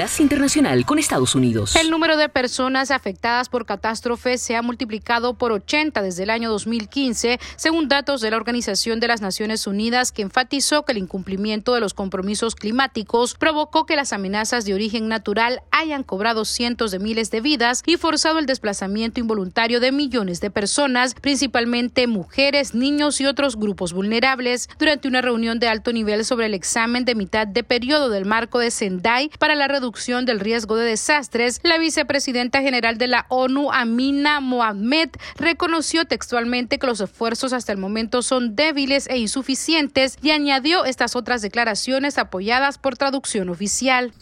Internacional con Estados Unidos. El número de personas afectadas por catástrofes se ha multiplicado por 80 desde el año 2015, según datos de la Organización de las Naciones Unidas, que enfatizó que el incumplimiento de los compromisos climáticos provocó que las amenazas de origen natural hayan cobrado cientos de miles de vidas y forzado el desplazamiento involuntario de millones de personas, principalmente mujeres, niños y otros grupos vulnerables, durante una reunión de alto nivel sobre el examen de mitad de periodo del marco de Sendai para la reducción del riesgo de desastres, la vicepresidenta general de la ONU, Amina Mohamed, reconoció textualmente que los esfuerzos hasta el momento son débiles e insuficientes y añadió estas otras declaraciones apoyadas por traducción oficial.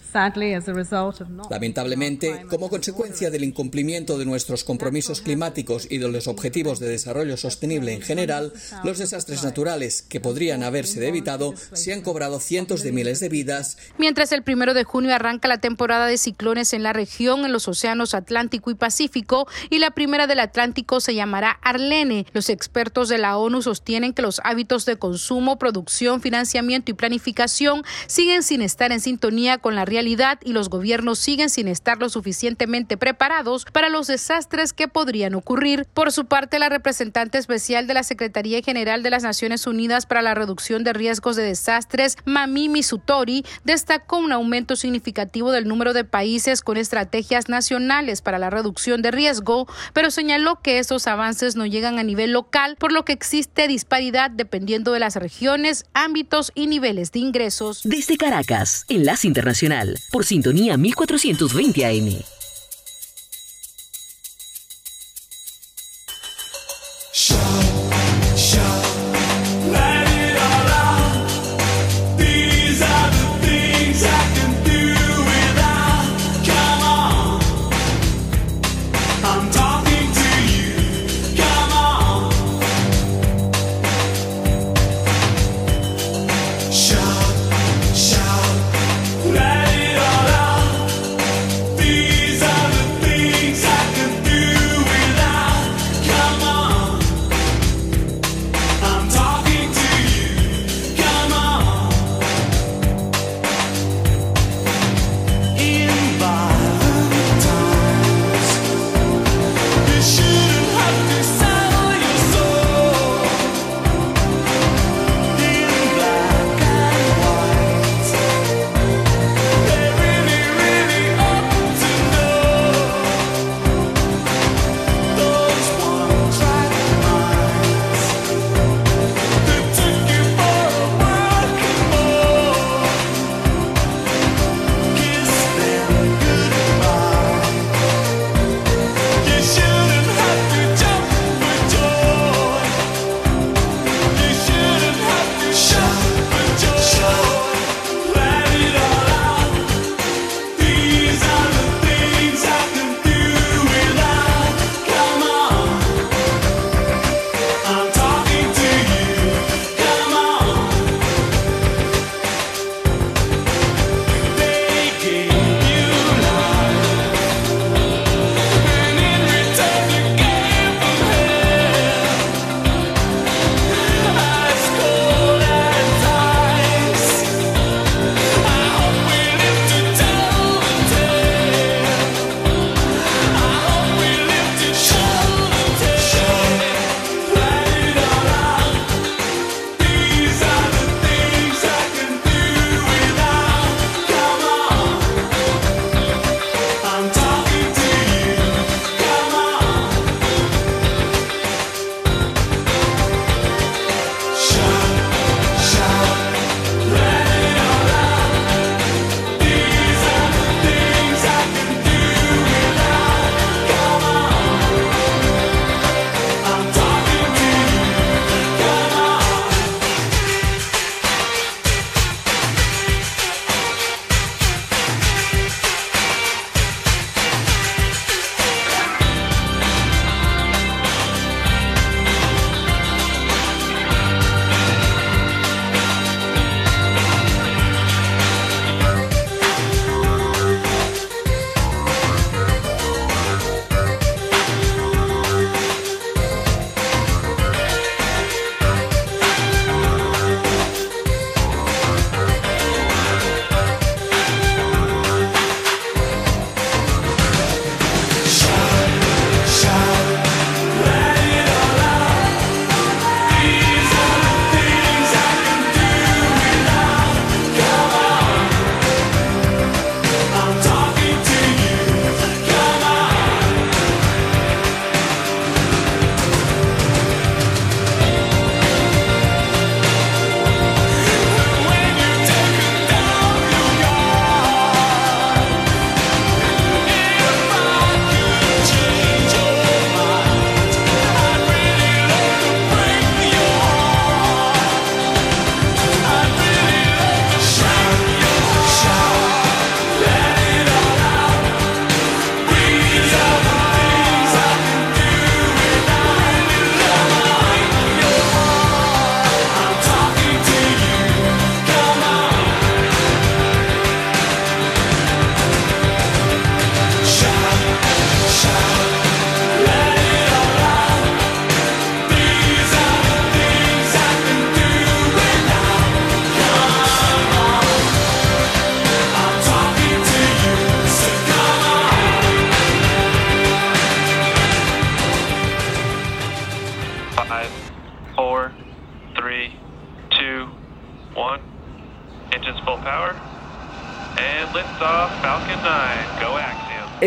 Lamentablemente, como consecuencia del incumplimiento de nuestros compromisos climáticos y de los objetivos de desarrollo sostenible en general, los desastres naturales que podrían haberse evitado se han cobrado cientos de miles de vidas. Mientras el primero de junio arranca la temporada de ciclones en la región, en los océanos Atlántico y Pacífico, y la primera del Atlántico se llamará Arlene. Los expertos de la ONU sostienen que los hábitos de consumo, producción, financiamiento y planificación siguen sin estar en sintonía con la realidad y los gobiernos siguen sin estar lo suficientemente preparados para los desastres que podrían ocurrir. Por su parte, la representante especial de la Secretaría General de las Naciones Unidas para la Reducción de Riesgos de Desastres, Mamimi Sutori, destacó un aumento significativo del número de países con estrategias nacionales para la reducción de riesgo, pero señaló que estos avances no llegan a nivel local, por lo que existe disparidad dependiendo de las regiones, ámbitos y niveles de ingresos. Desde Caracas, Enlace Internacional, por sintonía 1420 AM.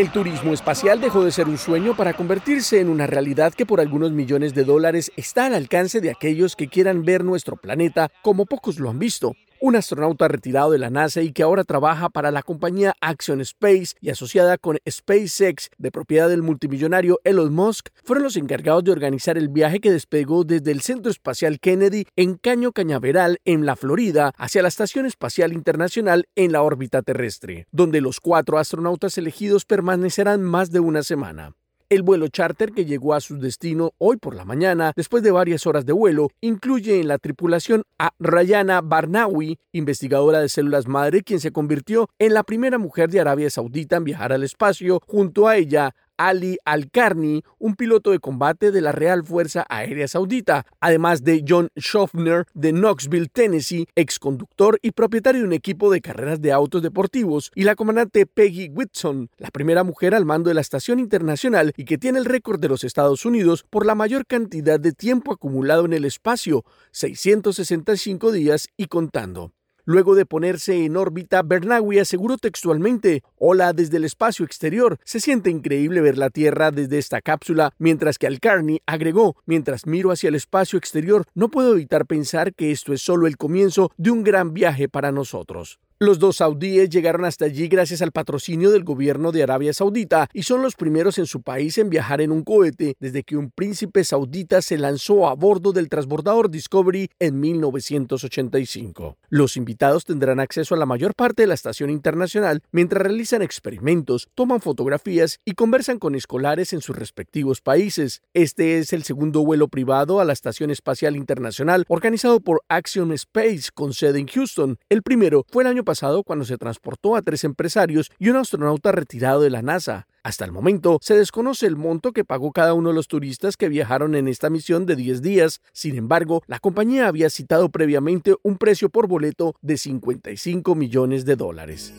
El turismo espacial dejó de ser un sueño para convertirse en una realidad que por algunos millones de dólares está al alcance de aquellos que quieran ver nuestro planeta como pocos lo han visto un astronauta retirado de la NASA y que ahora trabaja para la compañía Action Space y asociada con SpaceX de propiedad del multimillonario Elon Musk, fueron los encargados de organizar el viaje que despegó desde el Centro Espacial Kennedy en Caño Cañaveral, en la Florida, hacia la Estación Espacial Internacional en la órbita terrestre, donde los cuatro astronautas elegidos permanecerán más de una semana. El vuelo charter que llegó a su destino hoy por la mañana, después de varias horas de vuelo, incluye en la tripulación a Rayana Barnawi, investigadora de células madre, quien se convirtió en la primera mujer de Arabia Saudita en viajar al espacio. Junto a ella, Ali Al-Karni, un piloto de combate de la Real Fuerza Aérea Saudita, además de John Schaffner de Knoxville, Tennessee, ex conductor y propietario de un equipo de carreras de autos deportivos, y la comandante Peggy Whitson, la primera mujer al mando de la estación internacional y que tiene el récord de los Estados Unidos por la mayor cantidad de tiempo acumulado en el espacio, 665 días y contando. Luego de ponerse en órbita, Bernawi aseguró textualmente, Hola desde el espacio exterior, se siente increíble ver la Tierra desde esta cápsula, mientras que Alcarni agregó, mientras miro hacia el espacio exterior, no puedo evitar pensar que esto es solo el comienzo de un gran viaje para nosotros. Los dos saudíes llegaron hasta allí gracias al patrocinio del gobierno de Arabia Saudita y son los primeros en su país en viajar en un cohete desde que un príncipe saudita se lanzó a bordo del transbordador Discovery en 1985. Los invitados tendrán acceso a la mayor parte de la estación internacional mientras realizan experimentos, toman fotografías y conversan con escolares en sus respectivos países. Este es el segundo vuelo privado a la Estación Espacial Internacional organizado por Axiom Space con sede en Houston. El primero fue el año pasado cuando se transportó a tres empresarios y un astronauta retirado de la NASA. Hasta el momento se desconoce el monto que pagó cada uno de los turistas que viajaron en esta misión de 10 días. Sin embargo, la compañía había citado previamente un precio por boleto de 55 millones de dólares.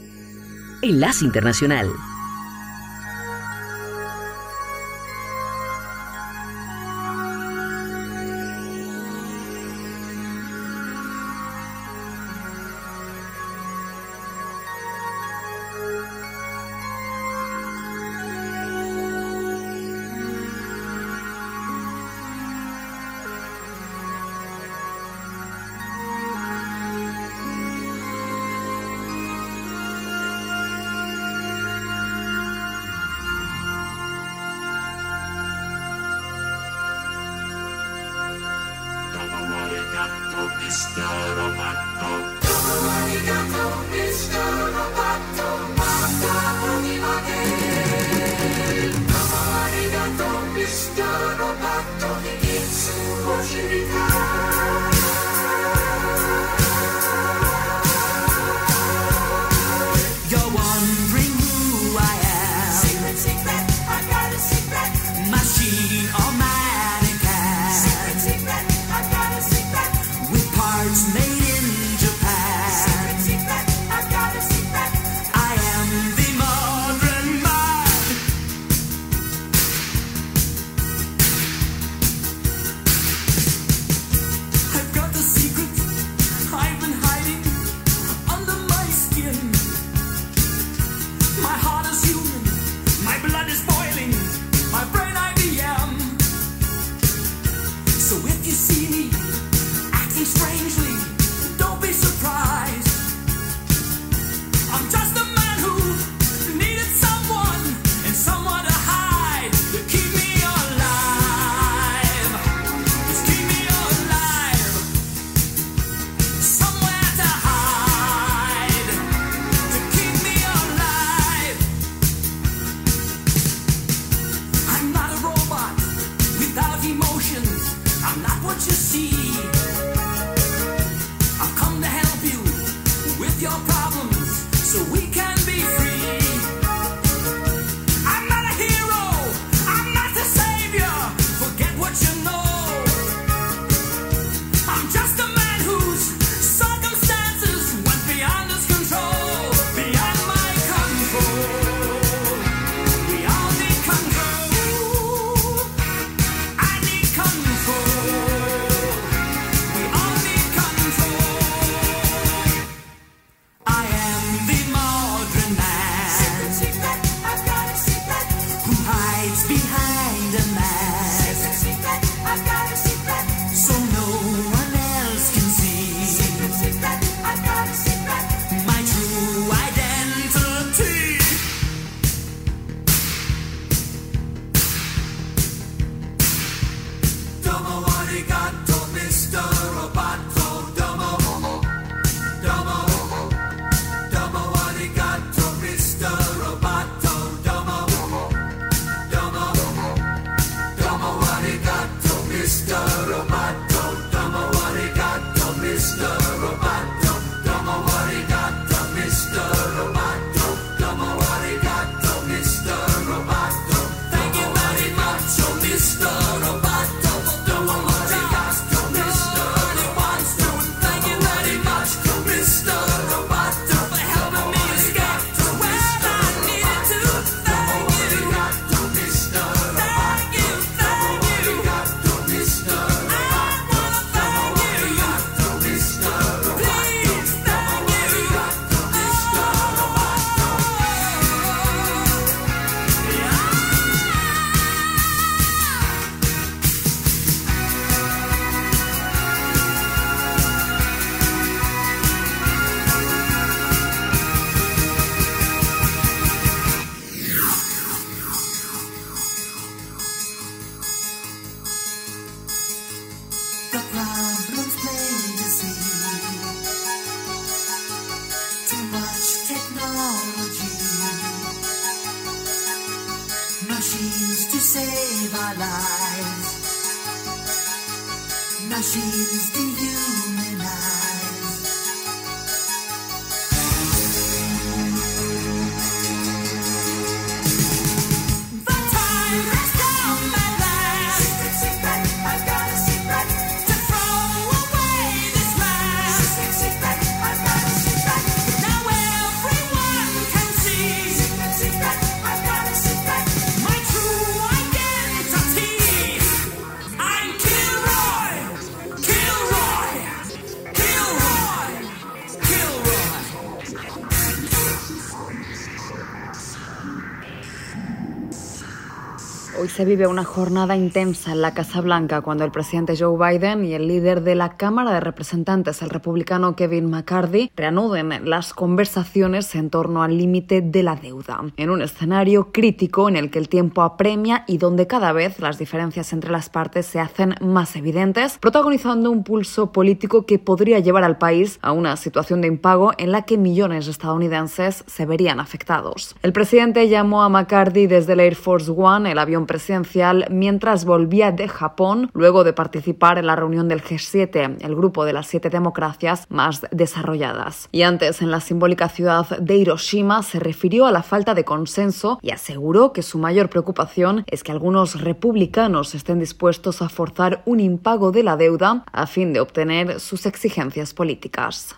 Enlace Internacional. Se vive una jornada intensa en la Casa Blanca cuando el presidente Joe Biden y el líder de la Cámara de Representantes, el republicano Kevin McCarthy, reanuden las conversaciones en torno al límite de la deuda, en un escenario crítico en el que el tiempo apremia y donde cada vez las diferencias entre las partes se hacen más evidentes, protagonizando un pulso político que podría llevar al país a una situación de impago en la que millones de estadounidenses se verían afectados. El presidente llamó a McCarthy desde el Air Force One, el avión presidencial, mientras volvía de Japón luego de participar en la reunión del G7, el grupo de las siete democracias más desarrolladas. Y antes, en la simbólica ciudad de Hiroshima, se refirió a la falta de consenso y aseguró que su mayor preocupación es que algunos republicanos estén dispuestos a forzar un impago de la deuda a fin de obtener sus exigencias políticas.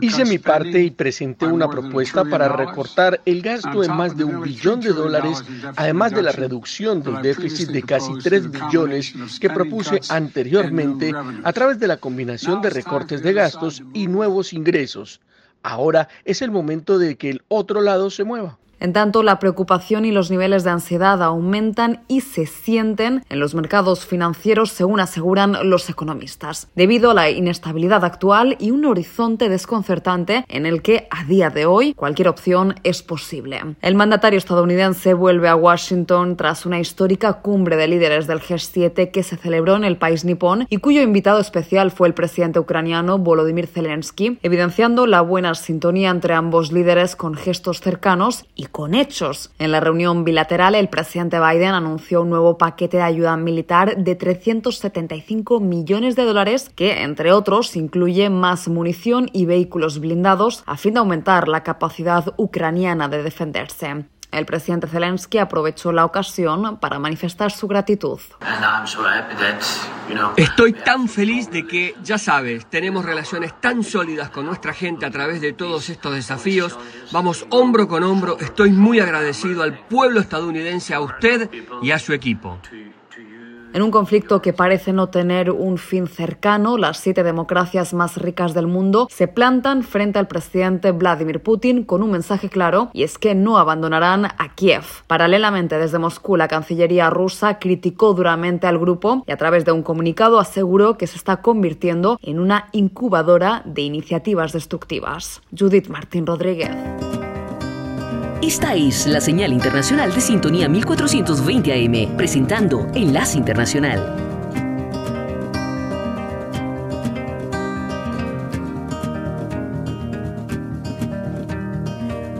Hice mi parte y presenté una propuesta para recortar el gasto en más de un billón de dólares, además de la reducción del déficit de casi 3 billones que propuse anteriormente a través de la combinación de recortes de gastos y nuevos ingresos. Ahora es el momento de que el otro lado se mueva. En tanto, la preocupación y los niveles de ansiedad aumentan y se sienten en los mercados financieros, según aseguran los economistas, debido a la inestabilidad actual y un horizonte desconcertante en el que, a día de hoy, cualquier opción es posible. El mandatario estadounidense vuelve a Washington tras una histórica cumbre de líderes del G7 que se celebró en el país nipón y cuyo invitado especial fue el presidente ucraniano Volodymyr Zelensky, evidenciando la buena sintonía entre ambos líderes con gestos cercanos y con hechos. En la reunión bilateral, el presidente Biden anunció un nuevo paquete de ayuda militar de 375 millones de dólares que, entre otros, incluye más munición y vehículos blindados a fin de aumentar la capacidad ucraniana de defenderse. El presidente Zelensky aprovechó la ocasión para manifestar su gratitud. Estoy tan feliz de que, ya sabes, tenemos relaciones tan sólidas con nuestra gente a través de todos estos desafíos. Vamos hombro con hombro. Estoy muy agradecido al pueblo estadounidense, a usted y a su equipo. En un conflicto que parece no tener un fin cercano, las siete democracias más ricas del mundo se plantan frente al presidente Vladimir Putin con un mensaje claro y es que no abandonarán a Kiev. Paralelamente, desde Moscú, la Cancillería rusa criticó duramente al grupo y a través de un comunicado aseguró que se está convirtiendo en una incubadora de iniciativas destructivas. Judith Martín Rodríguez. Esta es la señal internacional de sintonía 1420 AM, presentando Enlace Internacional.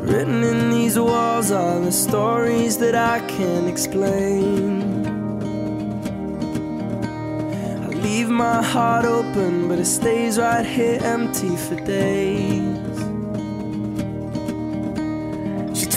Written in these walls are the stories that I can't explain. I leave my heart open, but it stays right here empty for days.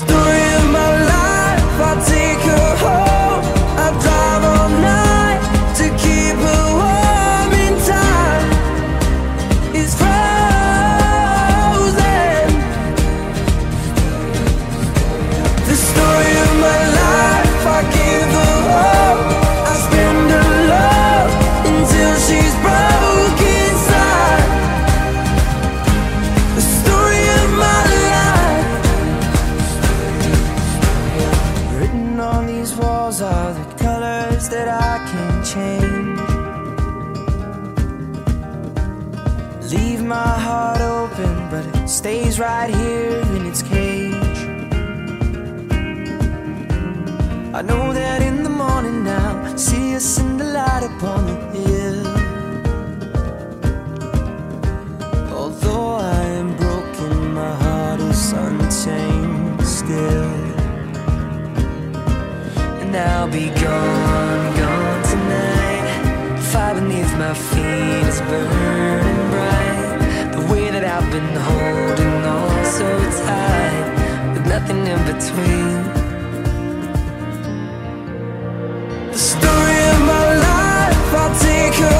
Story of my life, I take her home. My feet is burning bright. The way that I've been holding on so tight, with nothing in between. The story of my life, I'll take her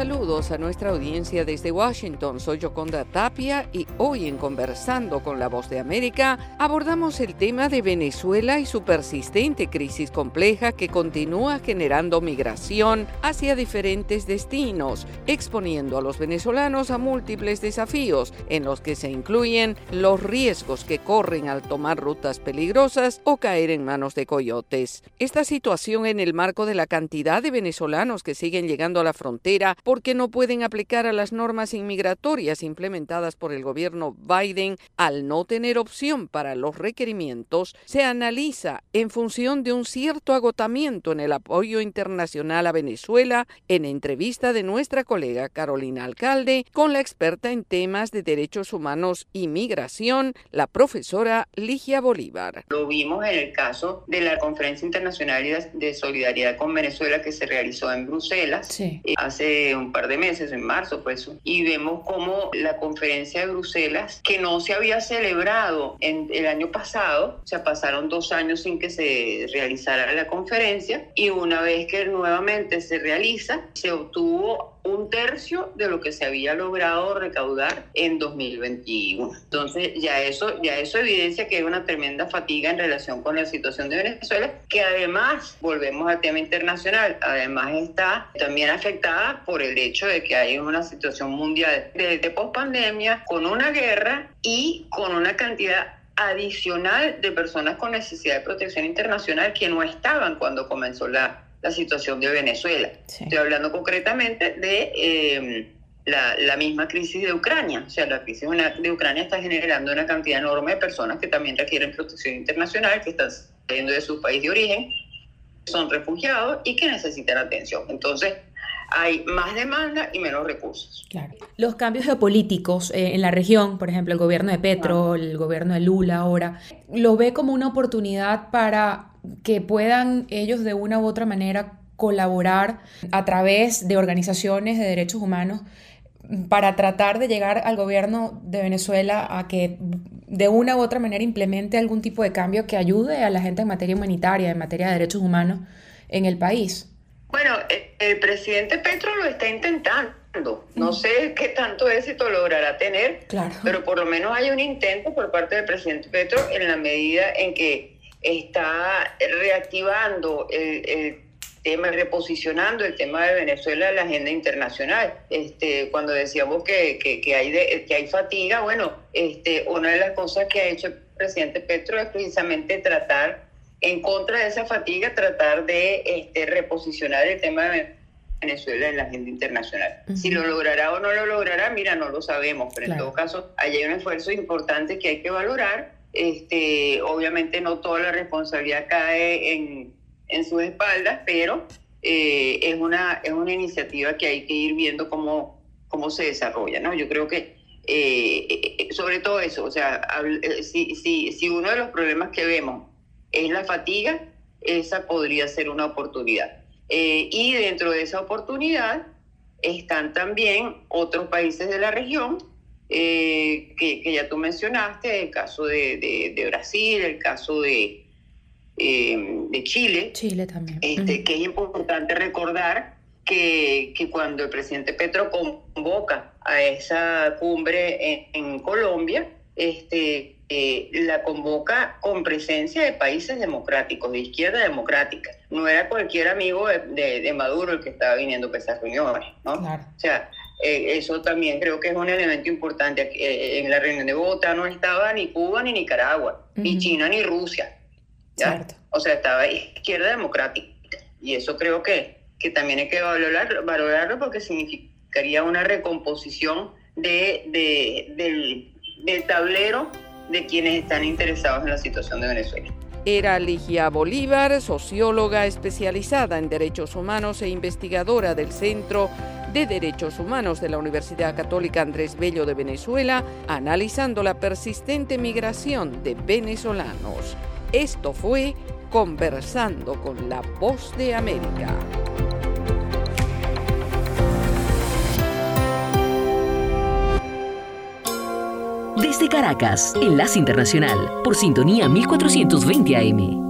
Saludos a nuestra audiencia desde Washington. Soy Yoconda Tapia y hoy en Conversando con la Voz de América abordamos el tema de Venezuela y su persistente crisis compleja que continúa generando migración hacia diferentes destinos, exponiendo a los venezolanos a múltiples desafíos en los que se incluyen los riesgos que corren al tomar rutas peligrosas o caer en manos de coyotes. Esta situación en el marco de la cantidad de venezolanos que siguen llegando a la frontera porque no pueden aplicar a las normas inmigratorias implementadas por el gobierno Biden al no tener opción para los requerimientos, se analiza en función de un cierto agotamiento en el apoyo internacional a Venezuela en entrevista de nuestra colega Carolina Alcalde con la experta en temas de derechos humanos y migración, la profesora Ligia Bolívar. Lo vimos en el caso de la Conferencia Internacional de Solidaridad con Venezuela que se realizó en Bruselas eh, hace un par de meses, en marzo fue eso, y vemos cómo la conferencia de Bruselas, que no se había celebrado en el año pasado, o sea, pasaron dos años sin que se realizara la conferencia, y una vez que nuevamente se realiza, se obtuvo un tercio de lo que se había logrado recaudar en 2021. Entonces ya eso, ya eso evidencia que hay una tremenda fatiga en relación con la situación de Venezuela, que además, volvemos al tema internacional, además está también afectada por el hecho de que hay una situación mundial de, de pospandemia, con una guerra y con una cantidad adicional de personas con necesidad de protección internacional que no estaban cuando comenzó la, la situación de Venezuela. Sí. Estoy hablando concretamente de eh, la, la misma crisis de Ucrania. O sea, la crisis de Ucrania está generando una cantidad enorme de personas que también requieren protección internacional, que están saliendo de su país de origen, son refugiados y que necesitan atención. Entonces, hay más demanda y menos recursos. Claro. Los cambios geopolíticos eh, en la región, por ejemplo, el gobierno de Petro, el gobierno de Lula ahora, lo ve como una oportunidad para que puedan ellos de una u otra manera colaborar a través de organizaciones de derechos humanos para tratar de llegar al gobierno de Venezuela a que de una u otra manera implemente algún tipo de cambio que ayude a la gente en materia humanitaria, en materia de derechos humanos en el país. Bueno, eh, el presidente Petro lo está intentando. No sé qué tanto éxito logrará tener, Claro. pero por lo menos hay un intento por parte del presidente Petro en la medida en que está reactivando el, el tema, reposicionando el tema de Venezuela en la agenda internacional. Este, cuando decíamos que, que, que hay, de- que hay fatiga, bueno, este, una de las cosas que ha hecho el presidente Petro es precisamente tratar, en contra de esa fatiga, tratar de este, reposicionar el tema de Venezuela en la agenda internacional. Si lo logrará o no lo logrará, mira, no lo sabemos, pero en todo caso, ahí hay un esfuerzo importante que hay que valorar. Este, obviamente no toda la responsabilidad cae en, en sus espaldas, pero eh, es, una, es una iniciativa que hay que ir viendo cómo, cómo se desarrolla, ¿no? Yo creo que eh, eh, sobre todo eso, o sea, eh, si, si, si uno de los problemas que vemos es la fatiga, esa podría ser una oportunidad. Eh, y dentro de esa oportunidad están también otros países de la región eh, que, que ya tú mencionaste, el caso de, de- de Brasil, el caso de, eh, de Chile, Chile también. este, que es importante recordar que, que cuando el presidente Petro convoca a esa cumbre en, en Colombia, este, eh, la convoca con presencia de países democráticos, de izquierda democrática. No era cualquier amigo de, de- de Maduro el que estaba viniendo a esas reuniones, ¿no? Claro. O sea, eh, eso también creo que es un elemento importante. Eh, en la reunión de Bogotá no estaba ni Cuba ni Nicaragua, ni. China ni Rusia. O sea, estaba izquierda democrática. Y eso creo que, que también hay que valorar, valorarlo porque significaría una recomposición de, de- del, del tablero de quienes están interesados en la situación de Venezuela. Era Ligia Bolívar, socióloga especializada en derechos humanos e investigadora del Centro de Derechos Humanos de la Universidad Católica Andrés Bello de Venezuela, analizando la persistente migración de venezolanos. Esto fue Conversando con la Voz de América. Desde Caracas, Enlace Internacional, por sintonía 1420 AM.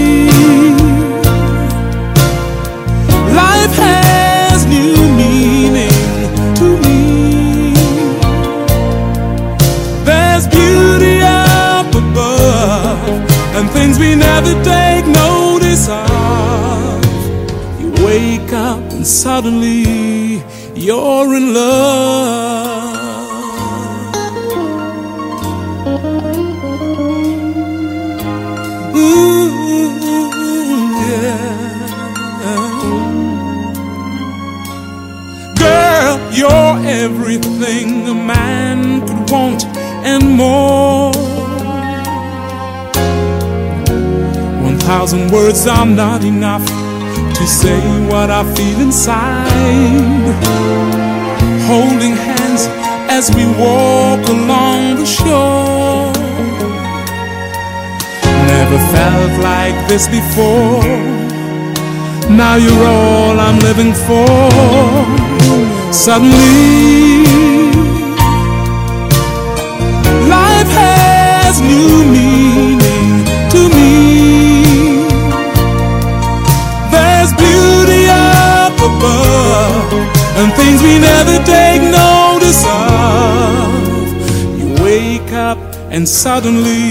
things we never take notice of. You wake up and suddenly you're in love. Everything a man could want and more. One thousand words are not enough to say what I feel inside. Holding hands as we walk along the shore. Never felt like this before. Now you're all I'm living for. Suddenly, life has new meaning to me. There's beauty up above and things we never take notice of. You wake up and suddenly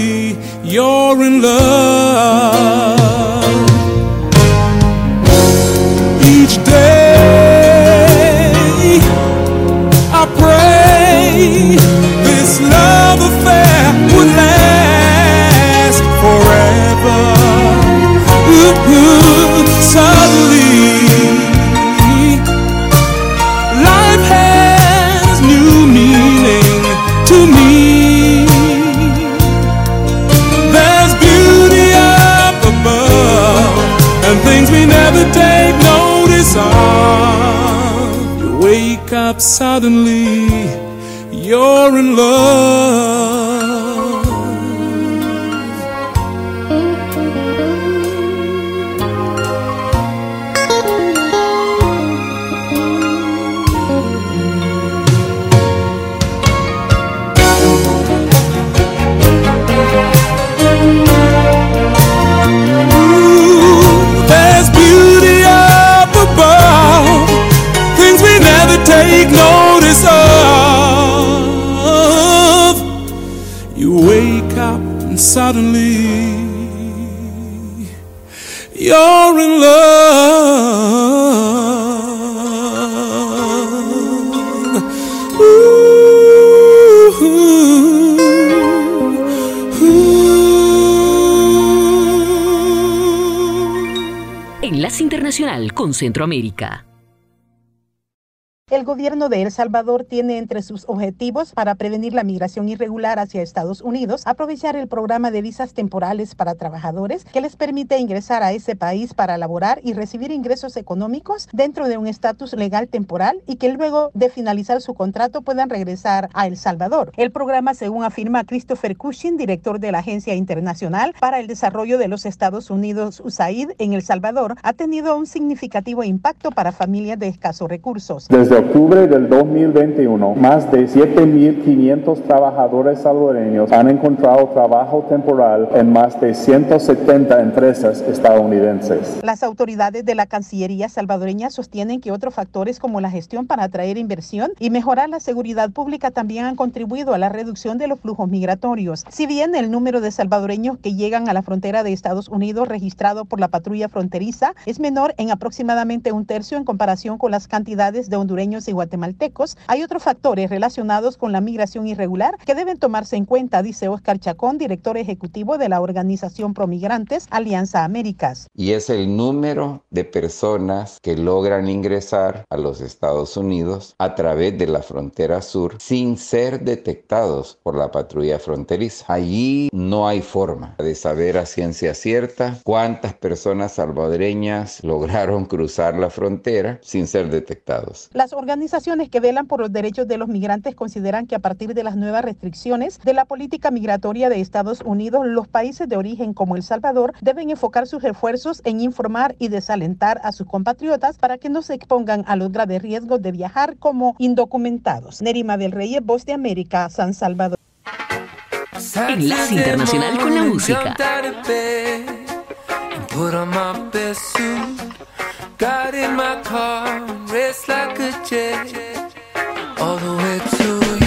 Internacional con Centroamérica. El gobierno de El Salvador tiene entre sus objetivos para prevenir la migración irregular hacia Estados Unidos aprovechar el programa de visas temporales para trabajadores que les permite ingresar a ese país para laborar y recibir ingresos económicos dentro de un estatus legal temporal y que luego de finalizar su contrato puedan regresar a El Salvador. El programa, según afirma Christopher Cushing, director de la Agencia Internacional para el Desarrollo de los Estados Unidos, USAID, en El Salvador, ha tenido un significativo impacto para familias de escasos recursos. Octubre del 2021, más de 7.500 trabajadores salvadoreños han encontrado trabajo temporal en más de 170 empresas estadounidenses. Las autoridades de la Cancillería salvadoreña sostienen que otros factores como la gestión para atraer inversión y mejorar la seguridad pública también han contribuido a la reducción de los flujos migratorios. Si bien el número de salvadoreños que llegan a la frontera de Estados Unidos registrado por la patrulla fronteriza es menor en aproximadamente un tercio en comparación con las cantidades de hondureños y guatemaltecos, hay otros factores relacionados con la migración irregular que deben tomarse en cuenta, dice Oscar Chacón, director ejecutivo de la organización Promigrantes Alianza Américas. y es el número de personas que logran ingresar a los Estados Unidos a través de la frontera sur sin ser detectados por la patrulla fronteriza. Allí no hay forma de saber a ciencia cierta cuántas personas salvadoreñas lograron cruzar la frontera sin ser detectados. Las organizaciones que velan por los derechos de los migrantes consideran que a partir de las nuevas restricciones de la política migratoria de Estados Unidos, los países de origen como El Salvador deben enfocar sus esfuerzos en informar y desalentar a sus compatriotas para que no se expongan a los graves riesgos de viajar como indocumentados. Nerima del Rey, Voz de América, San Salvador. Enlace Internacional con la música. Got in my car, raced like a jet, all the way to you.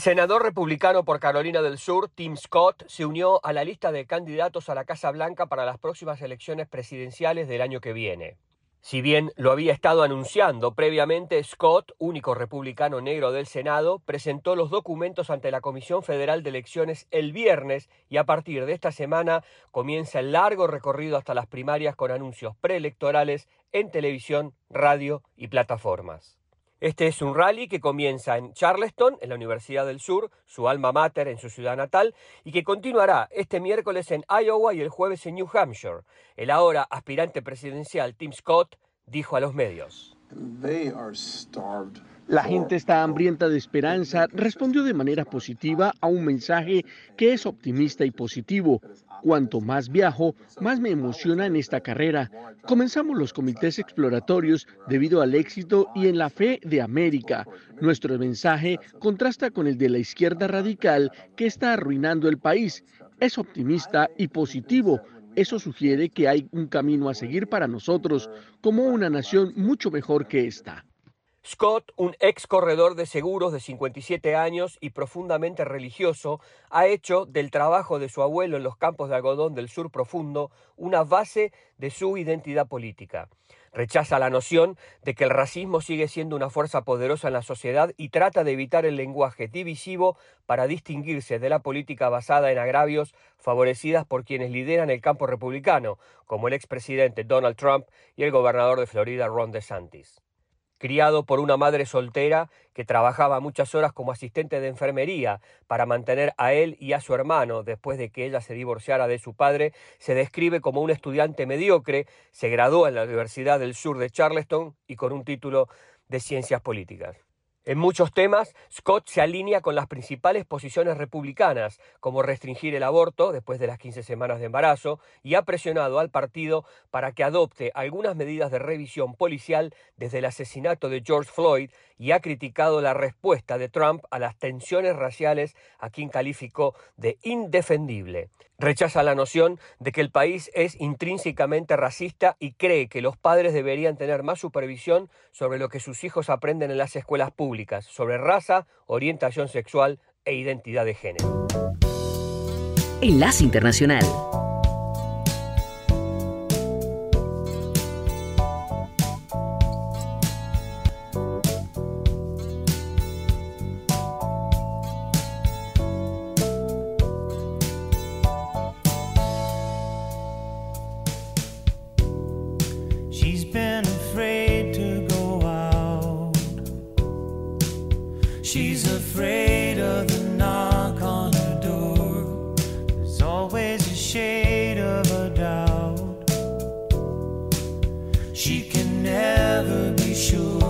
Senador republicano por Carolina del Sur, Tim Scott, se unió a la lista de candidatos a la Casa Blanca para las próximas elecciones presidenciales del año que viene. Si bien lo había estado anunciando previamente, Scott, único republicano negro del Senado, presentó los documentos ante la Comisión Federal de Elecciones el viernes y a partir de esta semana comienza el largo recorrido hasta las primarias con anuncios preelectorales en televisión, radio y plataformas. Este es un rally que comienza en Charleston, en la Universidad del Sur, su alma mater en su ciudad natal, y que continuará este miércoles en Iowa y el jueves en New Hampshire. El ahora aspirante presidencial Tim Scott dijo a los medios. La gente está hambrienta de esperanza, respondió de manera positiva a un mensaje que es optimista y positivo. Cuanto más viajo, más me emociona en esta carrera. Comenzamos los comités exploratorios debido al éxito y en la fe de América. Nuestro mensaje contrasta con el de la izquierda radical que está arruinando el país. Es optimista y positivo. Eso sugiere que hay un camino a seguir para nosotros como una nación mucho mejor que esta. Scott, un ex corredor de seguros de 57 años y profundamente religioso, ha hecho del trabajo de su abuelo en los campos de algodón del sur profundo una base de su identidad política. Rechaza la noción de que el racismo sigue siendo una fuerza poderosa en la sociedad y trata de evitar el lenguaje divisivo para distinguirse de la política basada en agravios favorecidas por quienes lideran el campo republicano, como el expresidente Donald Trump y el gobernador de Florida Ron DeSantis criado por una madre soltera que trabajaba muchas horas como asistente de enfermería para mantener a él y a su hermano después de que ella se divorciara de su padre, se describe como un estudiante mediocre, se graduó en la Universidad del Sur de Charleston y con un título de Ciencias Políticas. En muchos temas, Scott se alinea con las principales posiciones republicanas, como restringir el aborto después de las 15 semanas de embarazo, y ha presionado al partido para que adopte algunas medidas de revisión policial desde el asesinato de George Floyd y ha criticado la respuesta de Trump a las tensiones raciales, a quien calificó de indefendible. Rechaza la noción de que el país es intrínsecamente racista y cree que los padres deberían tener más supervisión sobre lo que sus hijos aprenden en las escuelas públicas, sobre raza, orientación sexual e identidad de género. Enlace Internacional. Can never be sure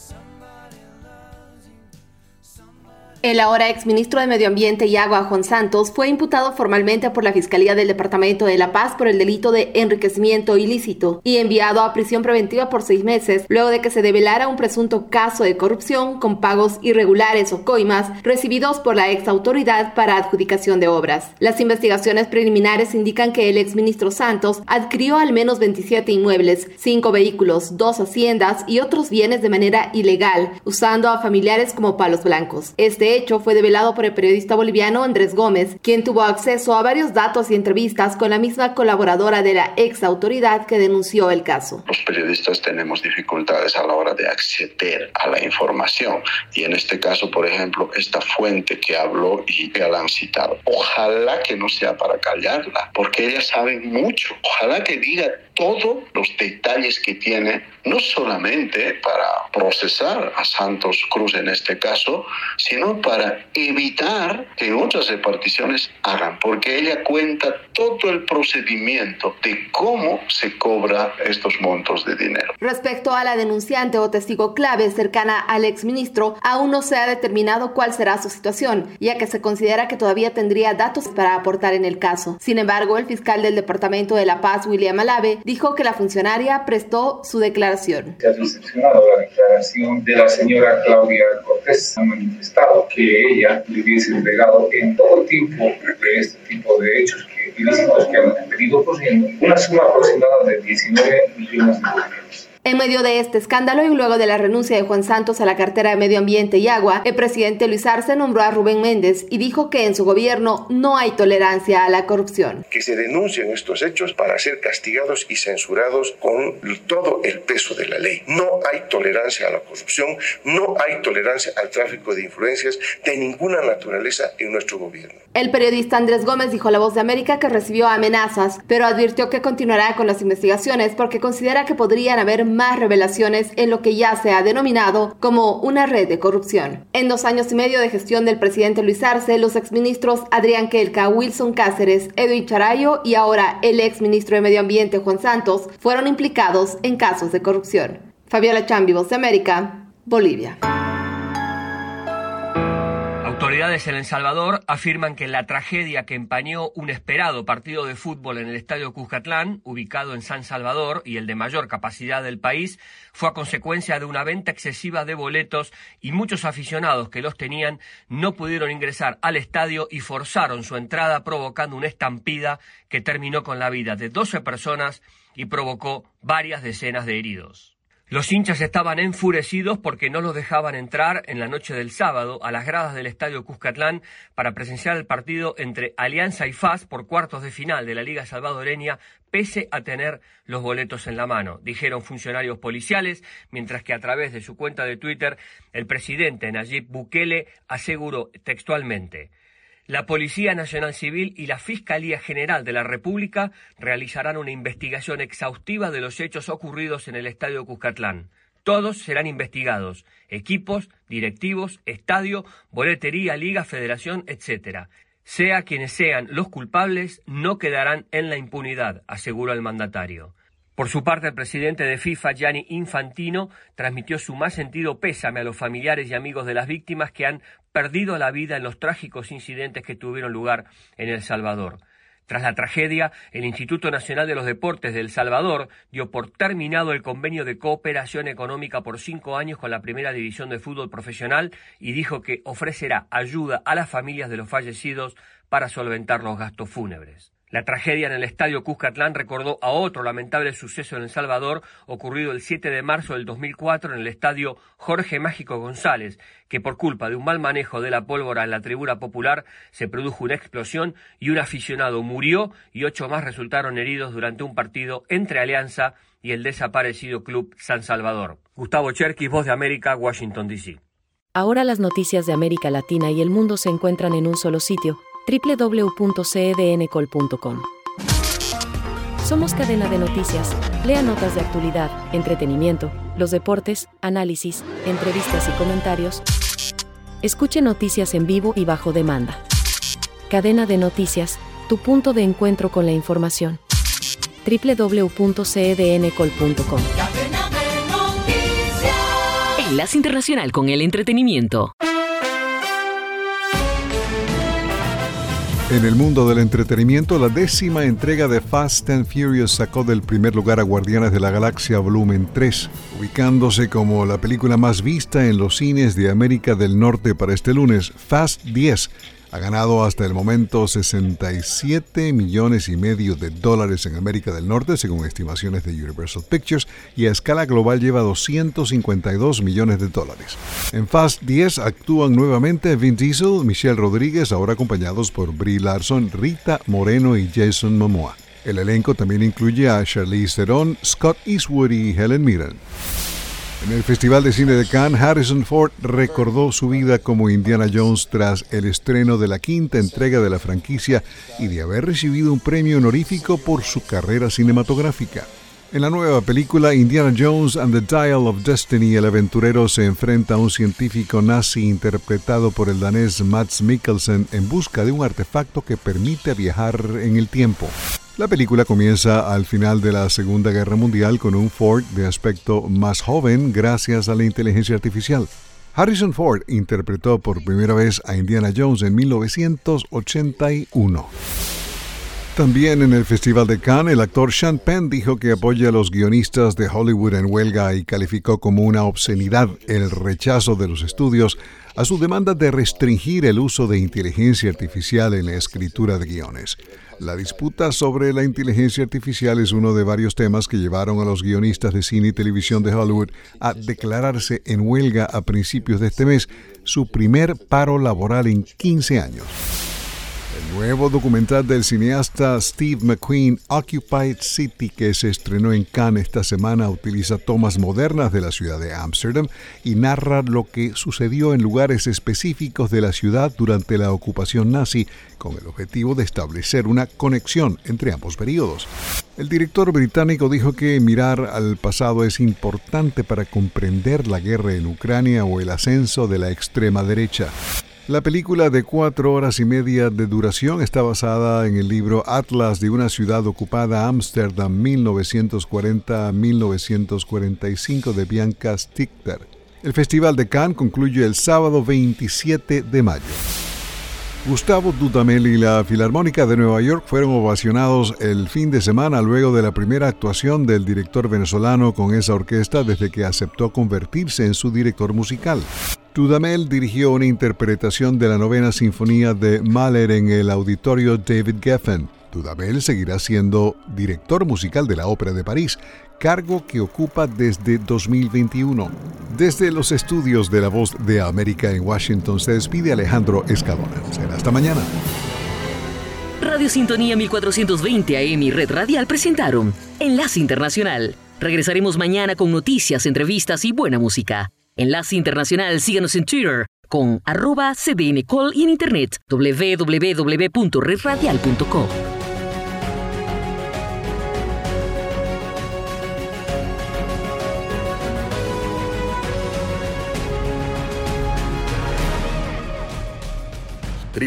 El ahora exministro de Medio Ambiente y Agua, Juan Santos, fue imputado formalmente por la Fiscalía del Departamento de La Paz por el delito de enriquecimiento ilícito y enviado a prisión preventiva por seis meses luego de que se develara un presunto caso de corrupción con pagos irregulares o coimas recibidos por la ex autoridad para adjudicación de obras. Las investigaciones preliminares indican que el exministro Santos adquirió al menos 27 inmuebles, cinco vehículos, dos haciendas y otros bienes de manera ilegal, usando a familiares como palos blancos. Este hecho fue develado por el periodista boliviano Andrés Gómez, quien tuvo acceso a varios datos y entrevistas con la misma colaboradora de la ex autoridad que denunció el caso. Los periodistas tenemos dificultades a la hora de acceder a la información y en este caso, por ejemplo, esta fuente que habló y que la han citado. Ojalá que no sea para callarla, porque ella sabe mucho. Ojalá que diga todos los detalles que tiene, no solamente para procesar a Santos Cruz en este caso, sino para evitar que otras reparticiones hagan, porque ella cuenta todo el procedimiento de cómo se cobra estos montos de dinero. Respecto a la denunciante o testigo clave cercana al exministro, aún no se ha determinado cuál será su situación, ya que se considera que todavía tendría datos para aportar en el caso. Sin embargo, el fiscal del Departamento de La Paz, William Alave, dijo que la funcionaria prestó su declaración. Se ha recepcionado la declaración de la señora Claudia Cortés. Ha manifestado que ella le hubiese entregado en todo el tiempo de este tipo de hechos que, ilícitos que han venido ocurriendo una suma aproximada de 19 millones de dólares. En medio de este escándalo y luego de la renuncia de Juan Santos a la cartera de Medio Ambiente y Agua, el presidente Luis Arce nombró a Rubén Méndez y dijo que en su gobierno no hay tolerancia a la corrupción. Que se denuncien estos hechos para ser castigados y censurados con todo el peso de la ley. No hay tolerancia a la corrupción, no hay tolerancia al tráfico de influencias de ninguna naturaleza en nuestro gobierno. El periodista Andrés Gómez dijo a La Voz de América que recibió amenazas, pero advirtió que continuará con las investigaciones porque considera que podrían haber más revelaciones en lo que ya se ha denominado como una red de corrupción. En dos años y medio de gestión del presidente Luis Arce, los exministros Adrián Kelka, Wilson Cáceres, Edwin Charayo y ahora el exministro de Medio Ambiente Juan Santos fueron implicados en casos de corrupción. Fabiola Chambi, Voz de América, Bolivia. Autoridades en El Salvador afirman que la tragedia que empañó un esperado partido de fútbol en el Estadio Cuscatlán, ubicado en San Salvador y el de mayor capacidad del país, fue a consecuencia de una venta excesiva de boletos y muchos aficionados que los tenían no pudieron ingresar al estadio y forzaron su entrada provocando una estampida que terminó con la vida de 12 personas y provocó varias decenas de heridos. Los hinchas estaban enfurecidos porque no los dejaban entrar en la noche del sábado a las gradas del estadio Cuscatlán para presenciar el partido entre Alianza y FAS por cuartos de final de la Liga Salvadoreña, pese a tener los boletos en la mano, dijeron funcionarios policiales, mientras que a través de su cuenta de Twitter el presidente Nayib Bukele aseguró textualmente la Policía Nacional Civil y la Fiscalía General de la República realizarán una investigación exhaustiva de los hechos ocurridos en el Estadio Cuscatlán. Todos serán investigados, equipos, directivos, estadio, boletería, liga, federación, etc. Sea quienes sean los culpables, no quedarán en la impunidad, aseguró el mandatario. Por su parte, el presidente de FIFA, Gianni Infantino, transmitió su más sentido pésame a los familiares y amigos de las víctimas que han perdido la vida en los trágicos incidentes que tuvieron lugar en El Salvador. Tras la tragedia, el Instituto Nacional de los Deportes de El Salvador dio por terminado el convenio de cooperación económica por cinco años con la Primera División de Fútbol Profesional y dijo que ofrecerá ayuda a las familias de los fallecidos para solventar los gastos fúnebres. La tragedia en el estadio Cuscatlán recordó a otro lamentable suceso en El Salvador ocurrido el 7 de marzo del 2004 en el estadio Jorge Mágico González, que por culpa de un mal manejo de la pólvora en la tribuna popular se produjo una explosión y un aficionado murió y ocho más resultaron heridos durante un partido entre Alianza y el desaparecido Club San Salvador. Gustavo Cherkis, Voz de América, Washington, D.C. Ahora las noticias de América Latina y el mundo se encuentran en un solo sitio www.cedncol.com. Somos cadena de noticias. Lea notas de actualidad, entretenimiento, los deportes, análisis, entrevistas y comentarios. Escuche noticias en vivo y bajo demanda. Cadena de noticias, tu punto de encuentro con la información. www.cedncol.com. Enlace Internacional con el Entretenimiento. En el mundo del entretenimiento, la décima entrega de Fast and Furious sacó del primer lugar a Guardianes de la Galaxia Volumen 3, ubicándose como la película más vista en los cines de América del Norte para este lunes. Fast 10 ha ganado hasta el momento 67 millones y medio de dólares en América del Norte, según estimaciones de Universal Pictures, y a escala global lleva 252 millones de dólares. En Fast 10 actúan nuevamente Vin Diesel, Michelle Rodríguez, ahora acompañados por Brie Larson, Rita Moreno y Jason Momoa. El elenco también incluye a Charlize Theron, Scott Eastwood y Helen Mirren. En el Festival de Cine de Cannes, Harrison Ford recordó su vida como Indiana Jones tras el estreno de la quinta entrega de la franquicia y de haber recibido un premio honorífico por su carrera cinematográfica. En la nueva película Indiana Jones and the Dial of Destiny, el aventurero se enfrenta a un científico nazi interpretado por el danés Mads Mikkelsen en busca de un artefacto que permite viajar en el tiempo. La película comienza al final de la Segunda Guerra Mundial con un Ford de aspecto más joven gracias a la inteligencia artificial. Harrison Ford interpretó por primera vez a Indiana Jones en 1981. También en el Festival de Cannes, el actor Sean Penn dijo que apoya a los guionistas de Hollywood en huelga y calificó como una obscenidad el rechazo de los estudios a su demanda de restringir el uso de inteligencia artificial en la escritura de guiones. La disputa sobre la inteligencia artificial es uno de varios temas que llevaron a los guionistas de cine y televisión de Hollywood a declararse en huelga a principios de este mes, su primer paro laboral en 15 años. Nuevo documental del cineasta Steve McQueen, Occupied City, que se estrenó en Cannes esta semana, utiliza tomas modernas de la ciudad de Ámsterdam y narra lo que sucedió en lugares específicos de la ciudad durante la ocupación nazi, con el objetivo de establecer una conexión entre ambos periodos. El director británico dijo que mirar al pasado es importante para comprender la guerra en Ucrania o el ascenso de la extrema derecha. La película de cuatro horas y media de duración está basada en el libro Atlas de una ciudad ocupada Ámsterdam 1940-1945 de Bianca Stichter. El Festival de Cannes concluye el sábado 27 de mayo. Gustavo Dudamel y la Filarmónica de Nueva York fueron ovacionados el fin de semana luego de la primera actuación del director venezolano con esa orquesta desde que aceptó convertirse en su director musical. Dudamel dirigió una interpretación de la novena sinfonía de Mahler en el auditorio David Geffen. Dudamel seguirá siendo director musical de la Ópera de París, cargo que ocupa desde 2021. Desde los estudios de La Voz de América en Washington se despide Alejandro Escalona. Será hasta mañana. Radio Sintonía 1420 AM y Red Radial presentaron Enlace Internacional. Regresaremos mañana con noticias, entrevistas y buena música. Enlace Internacional, síganos en Twitter con arroba cdncall y en internet www.redradial.com.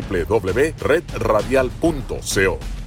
www.redradial.co.